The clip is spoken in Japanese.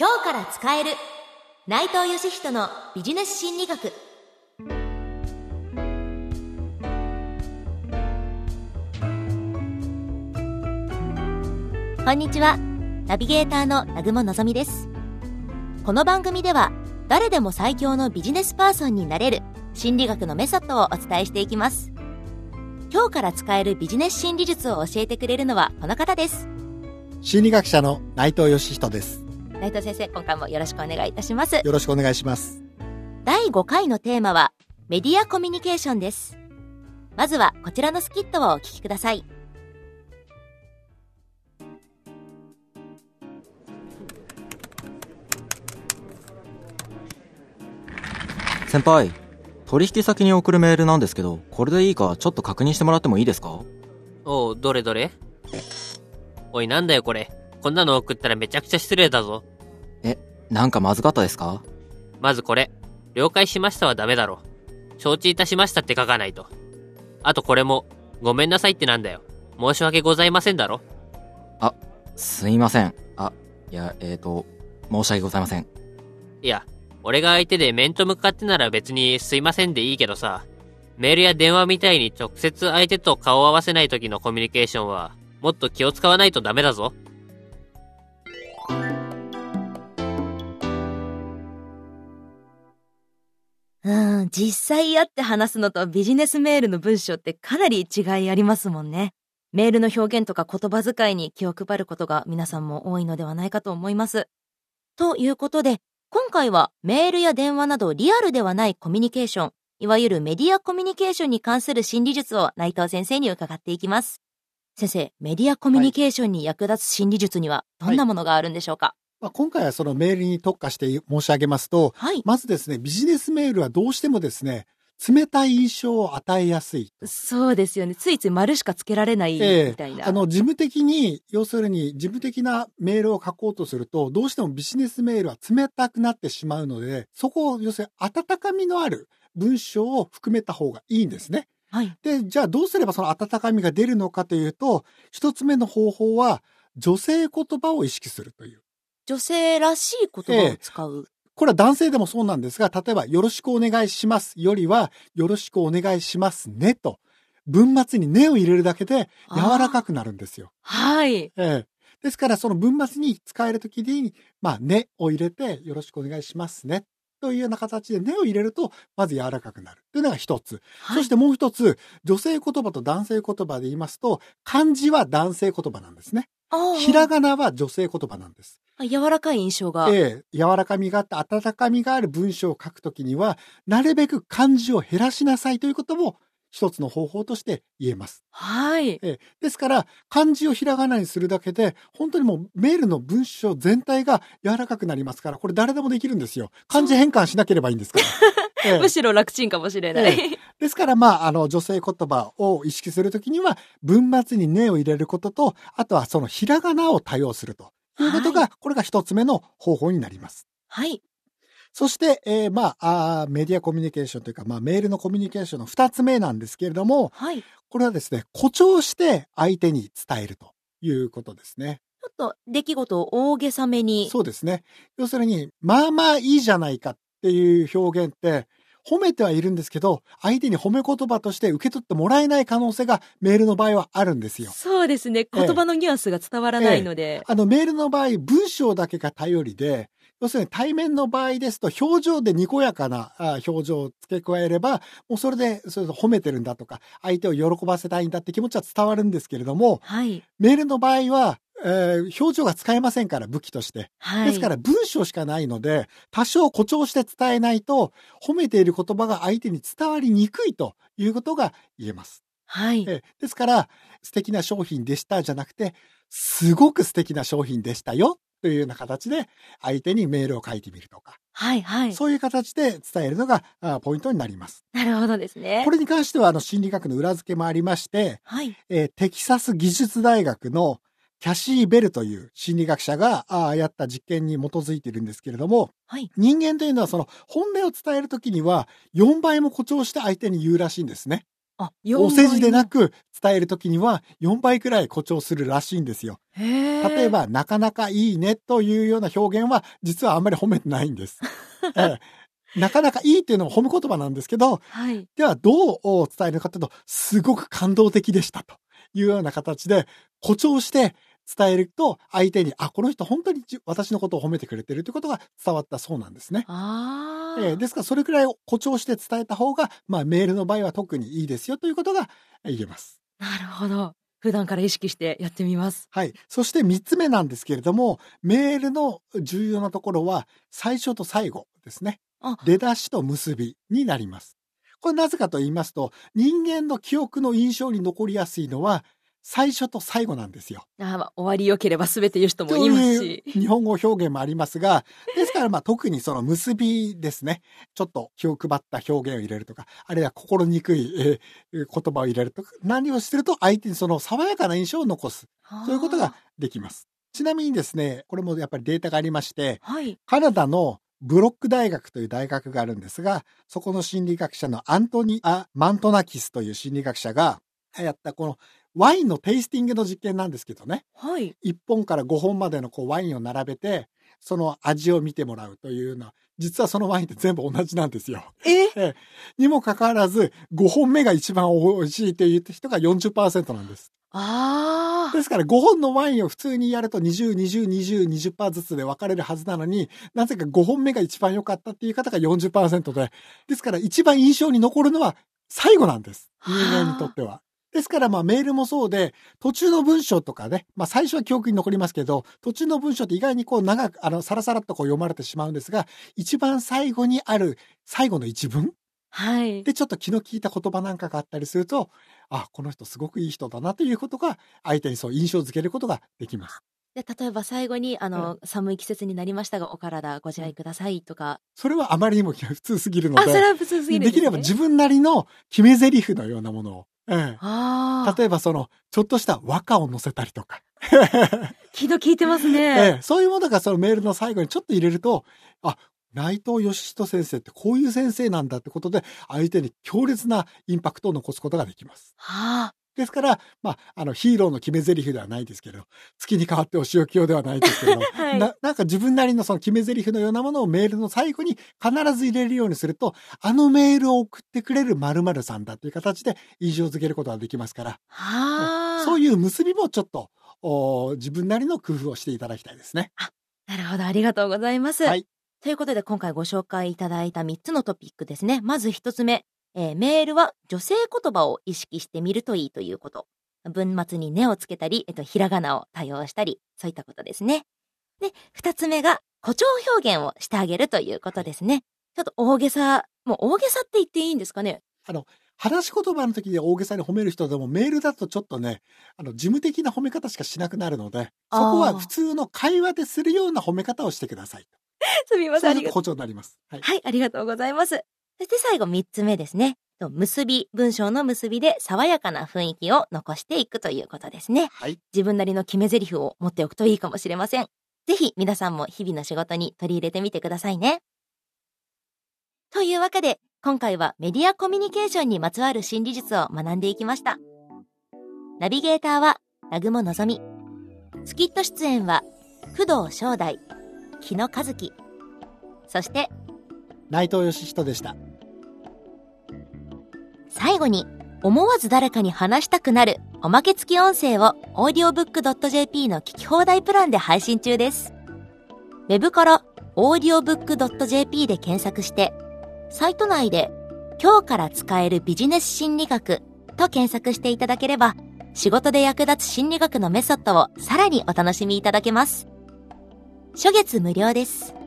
今日から使える。内藤義人のビジネス心理学。こんにちは。ナビゲーターの南雲のぞみです。この番組では誰でも最強のビジネスパーソンになれる。心理学のメソッドをお伝えしていきます。今日から使える。ビジネス心理術を教えてくれるのはこの方です。心理学者の内藤義人です。内藤先生今回もよろしくお願いいたします。よろしくお願いします。第5回のテーマはメディアコミュニケーションです。まずはこちらのスキットをお聞きください。先輩、取引先に送るメールなんですけど、これでいいかちょっと確認してもらってもいいですか？おう、どれどれ？おい、なんだよこれ。こんなの送ったらめちゃくちゃ失礼だぞ。え、なんかまずかったですか？まずこれ。了解しましたはダメだろ。承知いたしましたって書かないと。あとこれも、ごめんなさいってなんだよ。申し訳ございませんだろ。すいません。あ、いや、えーと、申し訳ございません。いや、俺が相手で面と向かってなら別にすいませんでいいけどさ、メールや電話みたいに直接相手と顔を合わせない時のコミュニケーションは、もっと気を使わないとダメだぞ。実際会って話すのとビジネスメールの文章ってかなり違いありますもんね。メールの表現とか言葉遣いに気を配ることが皆さんも多いのではないかと思います。ということで今回はメールや電話などリアルではないコミュニケーションいわゆるメディアコミュニケーションに関する心理術を内藤先生に伺っていきます。先生メディアコミュニケーションに役立つ心理術にはどんなものがあるんでしょうか？まあ、今回はそのメールに特化して申し上げますと、はい、まずですね、ビジネスメールはどうしてもですね、冷たい印象を与えやすい。そうですよねついつい丸しかつけられないええみたいな、あの、事務的に、要するに事務的なメールを書こうとすると、どうしてもビジネスメールは冷たくなってしまうので、そこを、要するに温かみのある文章を含めた方がいいんですね。はいで、じゃあどうすればその温かみが出るのかというと、一つ目の方法は、女性言葉を意識するという。女性らしい言葉を使う。これは男性でもそうなんですが、例えば、よろしくお願いしますよりは、よろしくお願いしますねと、文末にねを入れるだけで柔らかくなるんですよ。はい。ええ。ですから、その文末に使えるときに、まあ、ねを入れて、よろしくお願いしますね。というような形で、ねを入れると、まず柔らかくなる。というのが一つ。そしてもう一つ、女性言葉と男性言葉で言いますと、漢字は男性言葉なんですね。ひらがなは女性言葉なんです。あ柔らかい印象が。ええ、柔らかみがあって温かみがある文章を書くときには、なるべく漢字を減らしなさいということも一つの方法として言えます。はい。ええ、ですから、漢字をひらがなにするだけで、本当にもうメールの文章全体が柔らかくなりますから、これ誰でもできるんですよ。漢字変換しなければいいんですから。ええむしろ楽ちんかもしれない。えですから、まあ、あの、女性言葉を意識するときには、文末にねを入れることと、あとはそのひらがなを多用するということが、はこれが一つ目の方法になります。はい。そして、えーまああーメディアコミュニケーションというか、まあ、メールのコミュニケーションの二つ目なんですけれども、はい。ちこれはですね、誇張して相手に伝えるということですね。ょっと出来事を大げさめに。そうですね。要するに、まあまあいいじゃないかっていう表現って、褒めてはいるんですけど、相手に褒め言葉として受け取ってもらえない可能性がメールの場合はあるんですよ。そうですね。言葉のニュアンスが伝わらないので。あの、メールの場合、文章だけが頼りで、要するに対面の場合ですと、表情でにこやかなあ表情を付け加えれば、もうそれで、それで褒めてるんだとか、相手を喜ばせたいんだって気持ちは伝わるんですけれども、はい。メールの場合は、えー表情が使えませんから、武器として。はい。ですから文章しかないので、多少誇張して伝えないと、褒めている言葉が相手に伝わりにくいということが言えます。はい。ええですから、素敵な商品でしたじゃなくて、すごく素敵な商品でしたよというような形で相手にメールを書いてみるとか、はい。はい。そういう形で伝えるのがあポイントになります。なるほどですね。これに関してはあの心理学の裏付けもありまして、はい。えーテキサス技術大学のキャシー・ベルという心理学者がやった実験に基づいているんですけれども、はい。人間というのはその本音を伝えるときには4倍も誇張して相手に言うらしいんですね。あ、お世辞でなく。く伝えるときには4倍くらい誇張するらしいんですよ。例え。ば、なかなかいいねというような表現は、実はあんまり褒めてないんです。ええなかなかいいっていうのも褒め言葉なんですけど、はい。ではどう伝えるかというと、すごく感動的でしたというような形で誇張して伝えると、相手に、あ、この人本当にじ私のことを褒めてくれてるということが伝わったそうなんですね。ああ。えーですから、それくらい誇張して伝えた方が、まあ、メールの場合は特にいいですよということが言えます。なるほど。普段から意識してやってみます。はい。そして三つ目なんですけれども、メールの重要なところは、最初と最後ですね。あ出だしと結びになります。これなぜかと言いますと、人間の記憶の印象に残りやすいのは、最初と最後なんですよ。あーまあ終わり良ければ全て良しとも言いとますし。日本語表現もありますが、ですからまあ特にその結びですね。ちょっと気を配った表現を入れるとか、あるいは心にくい、えー言葉を入れるとか、何をすると相手にその爽やかな印象を残す。そういうことができます。ちなみにですね、これもやっぱりデータがありまして。はい。カナダのブロック大学という大学があるんですが、そこの心理学者のアントニア・マントナキスという心理学者がやったこのワインのテイスティングの実験なんですけどね、はい。1本から5本までのこうワインを並べて、その味を見てもらうというような、実はそのワインって全部同じなんですよ。え？にもかかわらず、5本目が一番美味しいという人が40%なんです。ああ。ですから5本のワインを普通にやると20、20、20、20%ずつで分かれるはずなのに、なぜか5本目が一番良かったっていう方が40%で、ですから一番印象に残るのは最後なんです。人間にとっては。ですからまあメールもそうで、途中の文章とかね、まあ最初は記憶に残りますけど、途中の文章って意外にこう長く、あの、さらさらっとこう読まれてしまうんですが、一番最後にある最後の一文はい。で、ちょっと気の利いた言葉なんかがあったりすると、あ、この人すごくいい人だなということが、相手にそう印象づけることができます。で、例えば最後に、あの、寒い季節になりましたが、お体ご自愛くださいとか。それはあまりにも普通すぎるのあ、それで、は普通すぎるんですきれば自分なりの決め台詞のようなものを、ええああ。例えばその、ちょっとした和歌を載せたりとか、気の利いてますえね。えそういうものがそのメールの最後にちょっと入れると、あ、内藤義人先生ってこういう先生なんだってことで、相手に強烈なインパクトを残すことができます。はあ。ですから、まあ、あの、ヒーローの決め台詞ではないですけど、月に変わってお仕置き用ではないですけど、はいななんか自分なりのその決め台詞のようなものをメールの最後に必ず入れるようにすると、あのメールを送ってくれる〇〇さんだという形で印象づけることができますから、はあ。そういう結びもちょっと、お自分なりの工夫をしていただきたいですね。なるほど、ありがとうございます。はいということで、今回ご紹介いただいた3つのトピックですね。まず1つ目、えーメールは女性言葉を意識してみるといいということ。文末に根をつけたり、えっと、ひらがなを多用したり、そういったことですね。で、2つ目が誇張表現をしてあげるということですね。ちょっと大げさ、もう大げさって言っていいんですかね？話し言葉の時で大げさに褒める人でもメールだとちょっとね、あの、事務的な褒め方しかしなくなるので、そこは普通の会話でするような褒め方をしてください。すみません、誇張になります。はい。はい、ありがとうございます。そして最後3つ目ですね。と結び、文章の結びで爽やかな雰囲気を残していくということですね。はい。自分なりの決め台詞を持っておくといいかもしれません。ぜひ皆さんも日々の仕事に取り入れてみてくださいね。というわけで、今回はメディアコミュニケーションにまつわる心理術を学んでいきました。ナビゲーターは、南雲のぞみ。スキット出演は、工藤正代、木野和樹。そして、内藤義人でした。最後に思わず誰かに話したくなるおまけ付き音声を audiobook.jp の聞き放題プランで配信中です。ウェブから audiobook.jp で検索して、サイト内で今日から使えるビジネス心理学と検索していただければ、仕事で役立つ心理学のメソッドをさらにお楽しみいただけます。初月無料です。